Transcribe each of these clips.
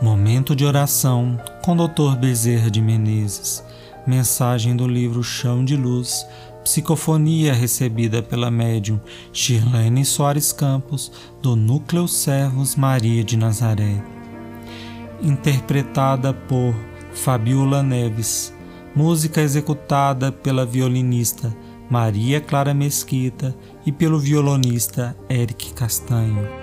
Momento de oração com Dr. Bezerra de Menezes. Mensagem do livro Chão de Luz. Psicofonia recebida pela médium Shirlene Soares Campos, do Núcleo Servos Maria de Nazaré. Interpretada por Fabiola Neves. Música executada pela violinista Maria Clara Mesquita e pelo violonista Eric Castanho.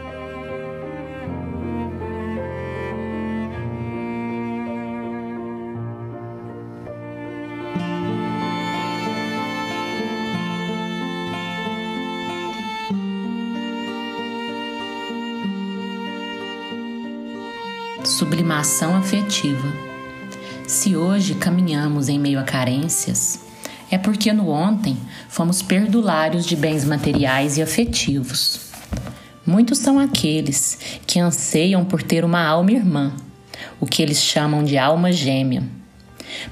Sublimação afetiva. Se hoje caminhamos em meio a carências, é porque no ontem fomos perdulários de bens materiais e afetivos. Muitos são aqueles que anseiam por ter uma alma irmã, o que eles chamam de alma gêmea.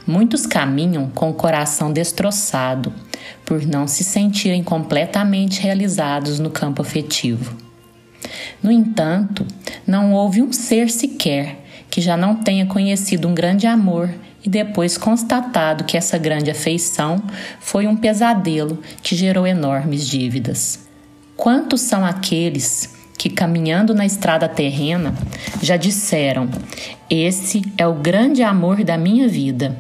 Muitos caminham com o coração destroçado por não se sentirem completamente realizados no campo afetivo. No entanto, não houve um ser sequer que já não tenha conhecido um grande amor e depois constatado que essa grande afeição foi um pesadelo que gerou enormes dívidas. Quantos são aqueles que, caminhando na estrada terrena, já disseram: Esse é o grande amor da minha vida?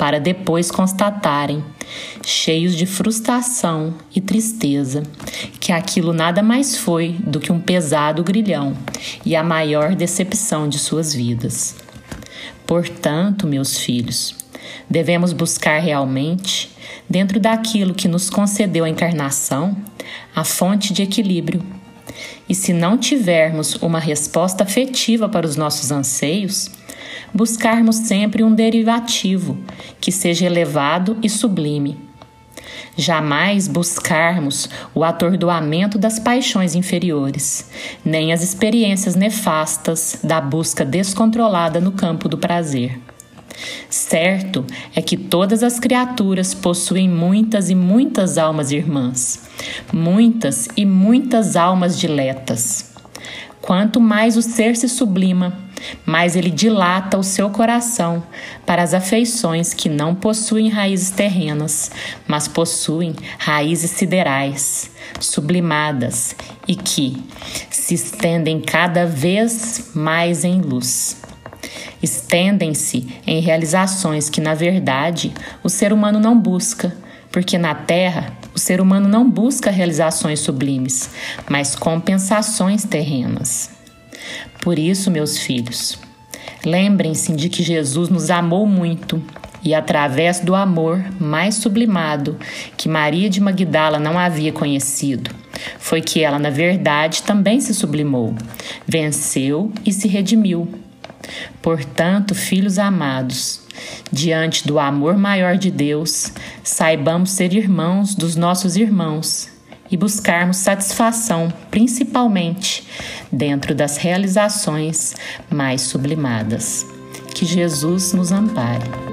Para depois constatarem, cheios de frustração e tristeza, que aquilo nada mais foi do que um pesado grilhão e a maior decepção de suas vidas. Portanto, meus filhos, devemos buscar realmente, dentro daquilo que nos concedeu a encarnação, a fonte de equilíbrio. E se não tivermos uma resposta afetiva para os nossos anseios, buscarmos sempre um derivativo que seja elevado e sublime. Jamais buscarmos o atordoamento das paixões inferiores, nem as experiências nefastas da busca descontrolada no campo do prazer. Certo é que todas as criaturas possuem muitas e muitas almas irmãs, muitas e muitas almas diletas. Quanto mais o ser se sublima, mais ele dilata o seu coração para as afeições que não possuem raízes terrenas, mas possuem raízes siderais, sublimadas e que se estendem cada vez mais em luz. Estendem-se em realizações que, na verdade, o ser humano não busca, porque na Terra o ser humano não busca realizações sublimes, mas compensações terrenas. Por isso, meus filhos, lembrem-se de que Jesus nos amou muito e, através do amor mais sublimado que Maria de Magdala não havia conhecido, foi que ela, na verdade, também se sublimou, venceu e se redimiu. Portanto, filhos amados, diante do amor maior de Deus, saibamos ser irmãos dos nossos irmãos e buscarmos satisfação, principalmente dentro das realizações mais sublimadas. Que Jesus nos ampare.